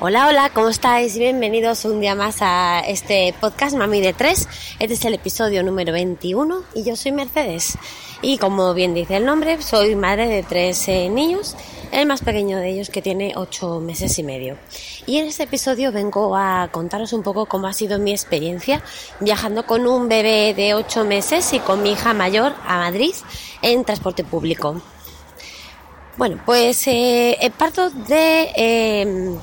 Hola, hola, ¿cómo estáis? Bienvenidos un día más a este podcast Mami de 3. Este es el episodio número 21 y yo soy Mercedes. Y como bien dice el nombre, soy madre de tres eh, niños, el más pequeño de ellos que tiene 8 meses y medio. Y en este episodio vengo a contaros un poco cómo ha sido mi experiencia viajando con un bebé de 8 meses y con mi hija mayor a Madrid en transporte público. Bueno, pues eh, parto de em,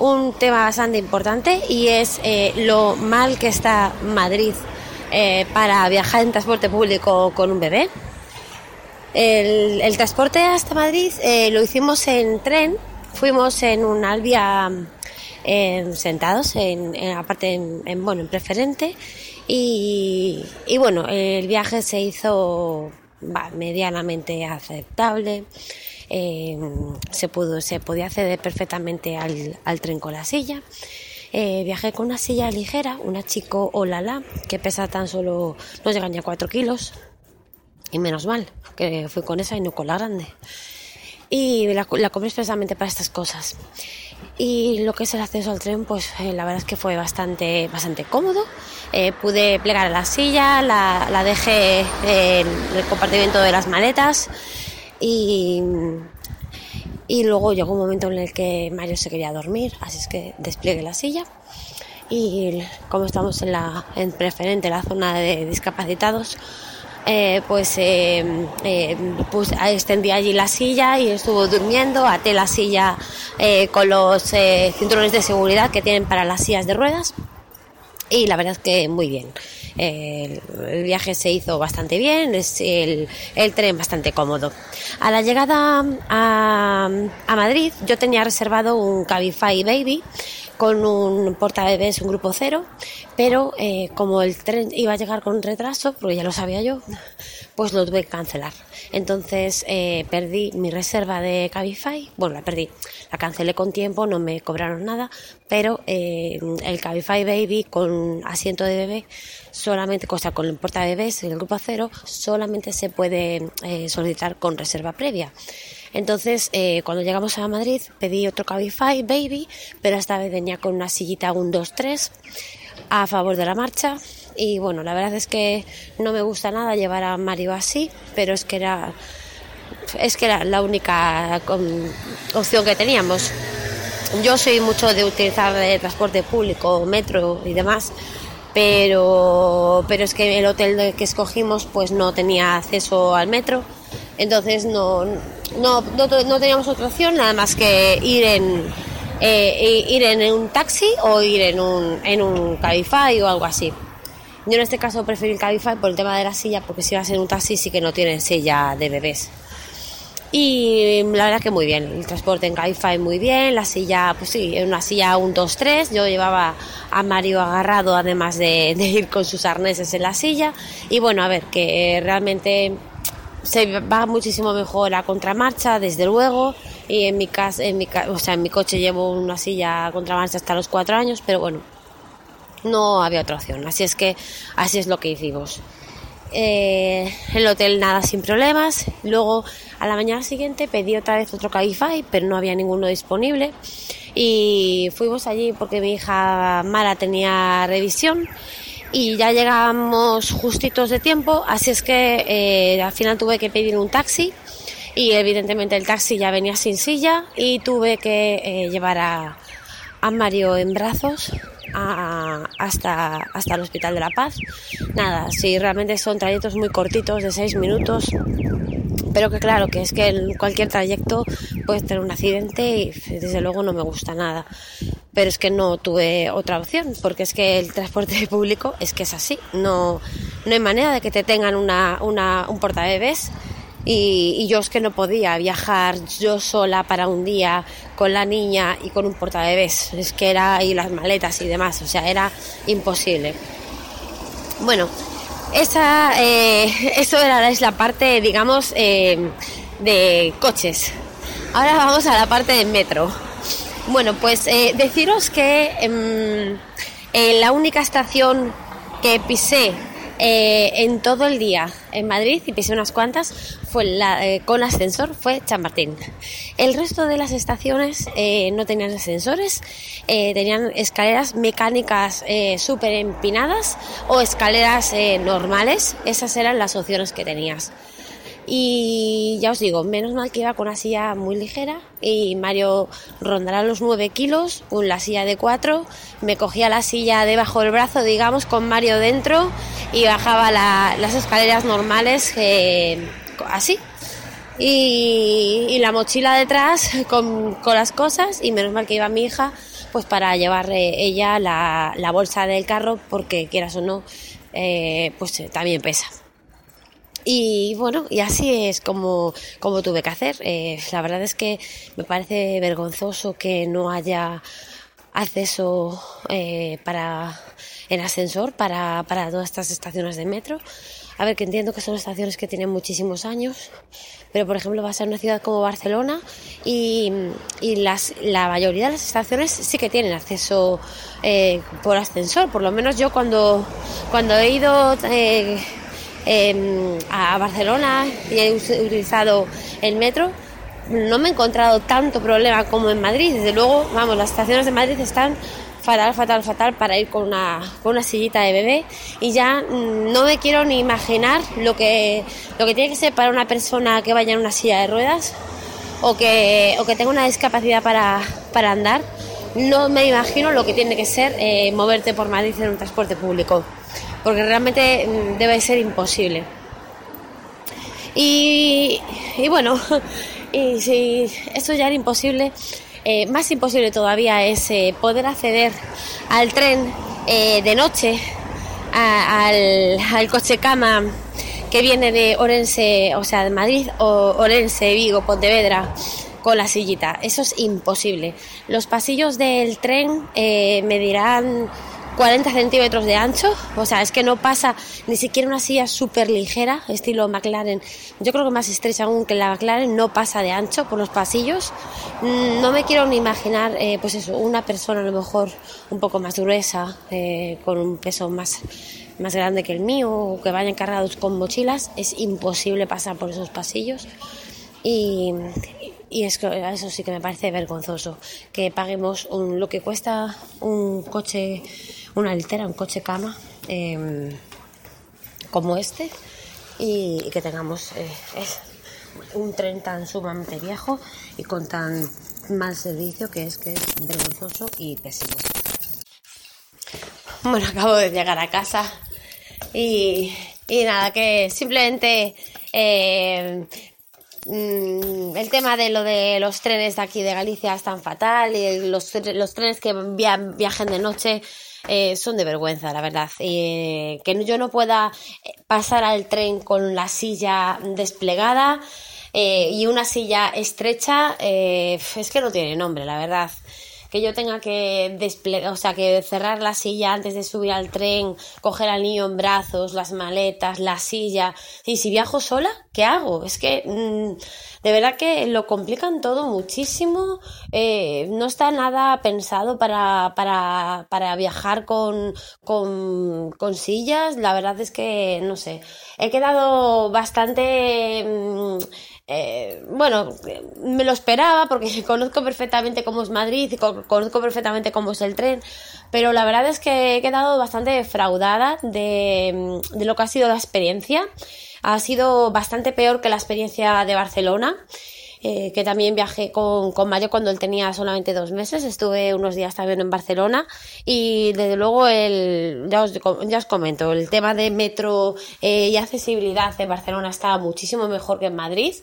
un tema bastante importante y es eh, lo mal que está Madrid eh, para viajar en transporte público con un bebé. El, transporte hasta Madrid eh, lo hicimos en tren, fuimos en un Albia sentados en, aparte en, bueno en preferente y, y, bueno el viaje se hizo medianamente aceptable eh, se, pudo, se podía acceder perfectamente al, tren con la silla. Eh, viajé con una silla ligera, una chico Olala, que pesa tan solo, no llegan ya 4 kilos. Y menos mal, que fui con esa y no con la grande. Y la, la compré expresamente para estas cosas. Y lo que es el acceso al tren, pues eh, la verdad es que fue bastante, bastante cómodo. pude plegar la silla, la, la dejé en el compartimiento de las maletas y, y luego llegó un momento en el que Mario se quería dormir, así es que despliegué la silla. Y como estamos en la en preferente, la zona de discapacitados, eh, pues eh, eh, extendí allí la silla y estuvo durmiendo, até la silla eh, con los cinturones de seguridad que tienen para las sillas de ruedas y la verdad es que muy bien. El, viaje se hizo bastante bien, es el, tren bastante cómodo. A la llegada a Madrid yo tenía reservado un Cabify Baby con un portabebés, un grupo cero, pero eh, como el tren iba a llegar con retraso, porque ya lo sabía yo, pues lo tuve que cancelar. Entonces eh, perdí mi reserva de Cabify, bueno, la perdí, la cancelé con tiempo, no me cobraron nada, pero eh, el Cabify Baby con asiento de bebé solamente, cosa con el portabebés, el grupo cero, solamente se puede solicitar con reserva previa. Entonces, eh, cuando llegamos a Madrid, pedí otro Cabify Baby, pero esta vez venía con una sillita un 2-3 a favor de la marcha. Y bueno, la verdad es que no me gusta nada llevar a Mario así, pero es que era, es que era la única opción que teníamos. Yo soy mucho de utilizar el transporte público, metro y demás, pero, pero es que el hotel que escogimos pues no tenía acceso al metro, entonces no, no, no, teníamos otra opción nada más que ir en, eh, ir en un taxi o ir en un, en un Cabify o algo así. Yo en este caso preferí el Cabify por el tema de la silla, porque si vas en un taxi sí que no tienen silla de bebés. Y la verdad que muy bien, el transporte en Cabify muy bien, la silla, pues sí, en una silla un 2-3, yo llevaba a Mario agarrado además de, de, ir con sus arneses en la silla y bueno, a ver, que realmente se va muchísimo mejor a contramarcha, desde luego. Y en mi casa, en mi, o sea, en mi coche llevo una silla a contramarcha hasta los cuatro años, pero bueno, no había otra opción. Así es que así es lo que hicimos. Eh, el hotel nada sin problemas. Luego a la mañana siguiente pedí otra vez otro Cabify, pero no había ninguno disponible. Y fuimos allí porque mi hija Mara tenía revisión y ya llegamos justitos de tiempo, así es que eh, al final tuve que pedir un taxi y evidentemente el taxi ya venía sin silla y tuve que eh, llevar a, a, Mario en brazos hasta, hasta el Hospital de la Paz. Nada, sí, realmente son trayectos muy cortitos de seis minutos, pero que claro, que es que en cualquier trayecto puedes tener un accidente y desde luego no me gusta nada. Pero es que no tuve otra opción, porque es que el transporte público es que es así, no, no hay manera de que te tengan una, una, un portabebés y, y, yo es que no podía viajar yo sola para un día con la niña y con un portabebés, es que era y las maletas y demás, o sea, era imposible. Bueno, esa, eh, eso era, es la parte, digamos, eh, de coches. Ahora vamos a la parte de metro. Bueno, pues eh, deciros que em, la única estación que pisé eh, en todo el día en Madrid, y pisé unas cuantas, fue la, eh, con ascensor, fue Chamartín. El resto de las estaciones eh, no tenían ascensores, tenían escaleras mecánicas súper empinadas o escaleras normales. Esas eran las opciones que tenías. Y ya os digo, menos mal que iba con una silla muy ligera y Mario rondará los 9 kilos, con la silla de 4, me cogía la silla debajo del brazo, digamos, con Mario dentro y bajaba las escaleras normales eh, así. Y, la mochila detrás con, las cosas y menos mal que iba mi hija pues para llevar ella la, bolsa del carro porque quieras o no eh, pues también pesa. Y bueno, y así es como, como tuve que hacer. Eh, la verdad es que me parece vergonzoso que no haya acceso eh, para en ascensor para, para todas estas estaciones de metro. A ver, que entiendo que son estaciones que tienen muchísimos años, pero por ejemplo va a una ciudad como Barcelona y, y las, la mayoría de las estaciones sí que tienen acceso eh, por ascensor. Por lo menos yo cuando, cuando he ido Em, a Barcelona y he utilizado el metro, no me he encontrado tanto problema como en Madrid. Desde luego, vamos, las estaciones de Madrid están fatal, fatal, fatal para ir con una, con una sillita de bebé y ya mm, no me quiero ni imaginar lo que, lo que tiene que ser para una persona que vaya en una silla de ruedas o que, o que tenga una discapacidad para, para andar. No me imagino lo que tiene que ser eh, moverte por Madrid en un transporte público porque realmente mm, debe ser imposible. Y, bueno, y si eso ya era imposible, eh, más imposible todavía es eh, poder acceder al tren eh, de noche, al, al, coche cama que viene de Orense, o sea, de Madrid, o Orense, Vigo, Pontevedra, con la sillita. Eso es imposible. Los pasillos del tren medirán 40 centímetros de ancho, o sea, es que no pasa ni siquiera una silla súper ligera, estilo McLaren, yo creo que más estrecha aún que la McLaren, no pasa de ancho por los pasillos. Mm, no me quiero ni imaginar, eh, pues eso, una persona a lo mejor un poco más gruesa, eh, con un peso más, más grande que el mío, o que vayan cargados con mochilas, es imposible pasar por esos pasillos. Y, y es que eso sí que me parece vergonzoso, que paguemos un, lo que cuesta un coche, una litera, un coche cama em, como este y, que tengamos eh, un tren tan sumamente viejo y con tan mal servicio que es que es vergonzoso y pésimo. Bueno, acabo de llegar a casa y, y nada, que simplemente eh, Mm, el tema de lo de los trenes de aquí de Galicia es tan fatal y los, los trenes que viajen de noche eh, son de vergüenza, la verdad. Eh, que yo no pueda eh, pasar al tren con la silla desplegada y una silla estrecha, es que no tiene nombre, la verdad que yo tenga que desplegar, o sea, que cerrar la silla antes de subir al tren, coger al niño en brazos, las maletas, la silla. Y si viajo sola, ¿qué hago? Es que mm, de verdad que lo complican todo muchísimo. Eh, no está nada pensado para, para, para viajar con, con, sillas. La verdad es que, no sé, he quedado bastante... Mm, eh, bueno, me lo esperaba porque conozco perfectamente cómo es Madrid y conozco perfectamente cómo es el tren, pero la verdad es que he quedado bastante defraudada de, de lo que ha sido la experiencia. Ha sido bastante peor que la experiencia de Barcelona. Eh, que también viajé con, con Mario cuando él tenía solamente dos meses. Estuve unos días también en Barcelona y desde luego el, ya, os, ya os comento, el tema de metro eh, y accesibilidad en Barcelona está muchísimo mejor que en Madrid.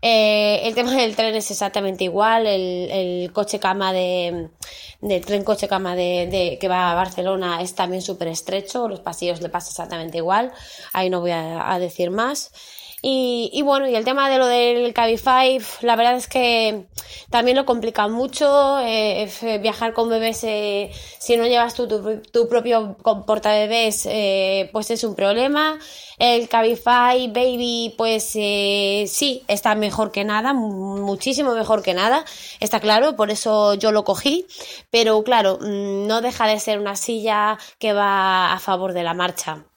Eh, el tema del tren es exactamente igual, el, coche cama de, del tren coche cama de, de, que va a Barcelona es también súper estrecho, los pasillos le pasa exactamente igual, ahí no voy a decir más. Y, y, bueno, y el tema de lo del Cabify, la verdad es que también lo complica mucho. Eh, viajar con bebés, eh, si no llevas tu, tu, propio portabebés, eh, pues es un problema. El Cabify Baby, pues eh, sí, está mejor que nada, muchísimo mejor que nada, está claro, por eso yo lo cogí. Pero claro, mm, no deja de ser una silla que va a favor de la marcha.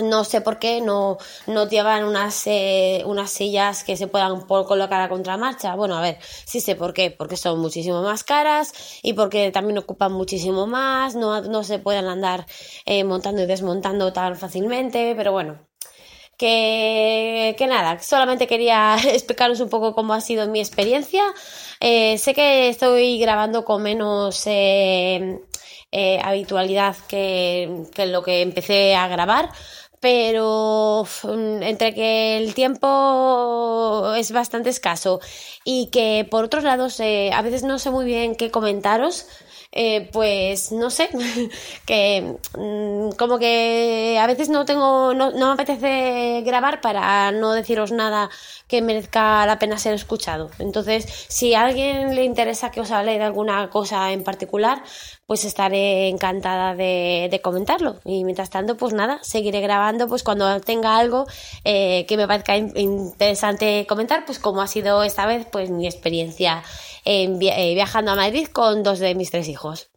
No sé por qué no, no llevan unas, eh, unas sillas que se puedan colocar a contramarcha. Bueno, a ver, sí sé por qué, porque son muchísimo más caras y porque también ocupan muchísimo más, no, no se pueden andar eh, montando y desmontando tan fácilmente, pero bueno. Que, que nada, solamente quería explicaros un poco cómo ha sido mi experiencia. Eh, sé que estoy grabando con menos habitualidad que, que lo que empecé a grabar pero entre que el tiempo es bastante escaso y que por otros lados eh, a veces no sé muy bien qué comentaros, eh, pues no sé, que mm, como que a veces no tengo, no, no, me apetece grabar para no deciros nada que merezca la pena ser escuchado. Entonces, si a alguien le interesa que os hable de alguna cosa en particular, pues estaré encantada de, comentarlo. Y mientras tanto, pues nada, seguiré grabando pues cuando tenga algo eh, que me parezca interesante comentar, pues como ha sido esta vez, pues mi experiencia eh, viajando a Madrid con dos de mis tres hijos.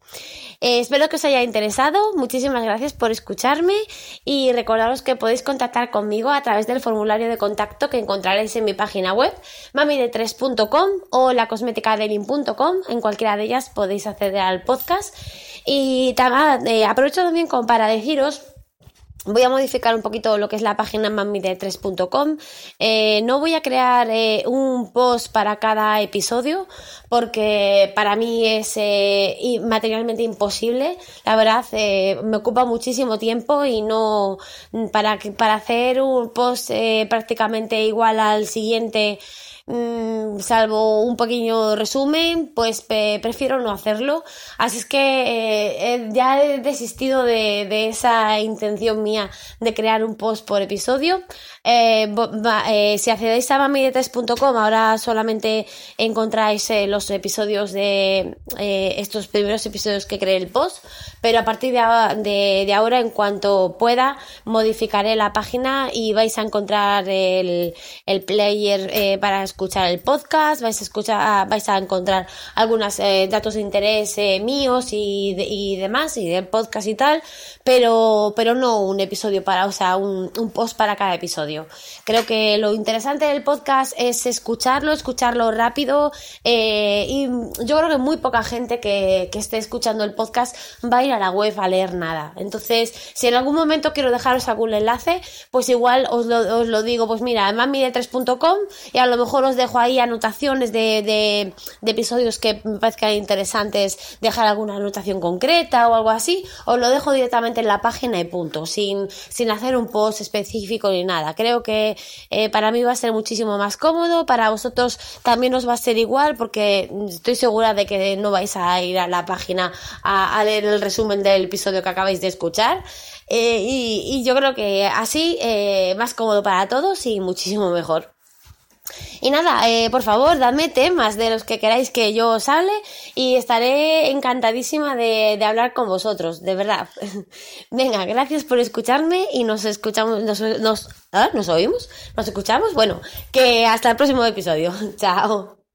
Eh, espero que os haya interesado. Muchísimas gracias por escucharme y recordaros que podéis contactar conmigo a través del formulario de contacto que encontraréis en mi página web mamide3.com o lacosmeticadelin.com. En cualquiera de ellas podéis acceder al podcast. Y eh, aprovecho también para deciros Voy a modificar un poquito lo que es la página mamide3.com. Eh, no voy a crear eh, un post para cada episodio porque para mí es eh, materialmente imposible. La verdad, me ocupa muchísimo tiempo y no para, para hacer un post prácticamente igual al siguiente Mm, salvo un pequeño resumen, pues prefiero no hacerlo. Así es que eh, ya he desistido de, de, esa intención mía de crear un post por episodio. Eh, eh, si accedéis a mamidetes.com, ahora solamente encontráis los episodios de estos primeros episodios que creé el post, pero a partir de, de, ahora, en cuanto pueda, modificaré la página y vais a encontrar el, el player para escuchar el podcast, vais a escuchar, vais a encontrar algunos eh, datos de interés eh, míos y, y, demás, y del podcast y tal, pero, pero no un episodio para, o sea, un, un post para cada episodio. Creo que lo interesante del podcast es escucharlo, escucharlo rápido, eh, y yo creo que muy poca gente que, que esté escuchando el podcast va a ir a la web a leer nada. Entonces, si en algún momento quiero dejaros algún enlace, pues igual os lo, os lo digo, pues mira, mamide3.com y a lo mejor os dejo ahí anotaciones de, de, episodios que me parezcan interesantes, dejar alguna anotación concreta o algo así, os lo dejo directamente en la página y punto, sin, sin hacer un post específico ni nada. Creo que eh, para mí va a ser muchísimo más cómodo, para vosotros también os va a ser igual, porque estoy segura de que no vais a ir a la página a, leer el resumen del episodio que acabáis de escuchar. Eh, y, y, yo creo que así eh, más cómodo para todos y muchísimo mejor. Y nada, eh, por favor, dadme temas de los que queráis que yo os hable y estaré encantadísima de, de hablar con vosotros, de verdad. Venga, gracias por escucharme y nos escuchamos, nos, nos, ¿ah? ¿nos oímos? ¿Nos escuchamos? Bueno, que hasta el próximo episodio. Chao.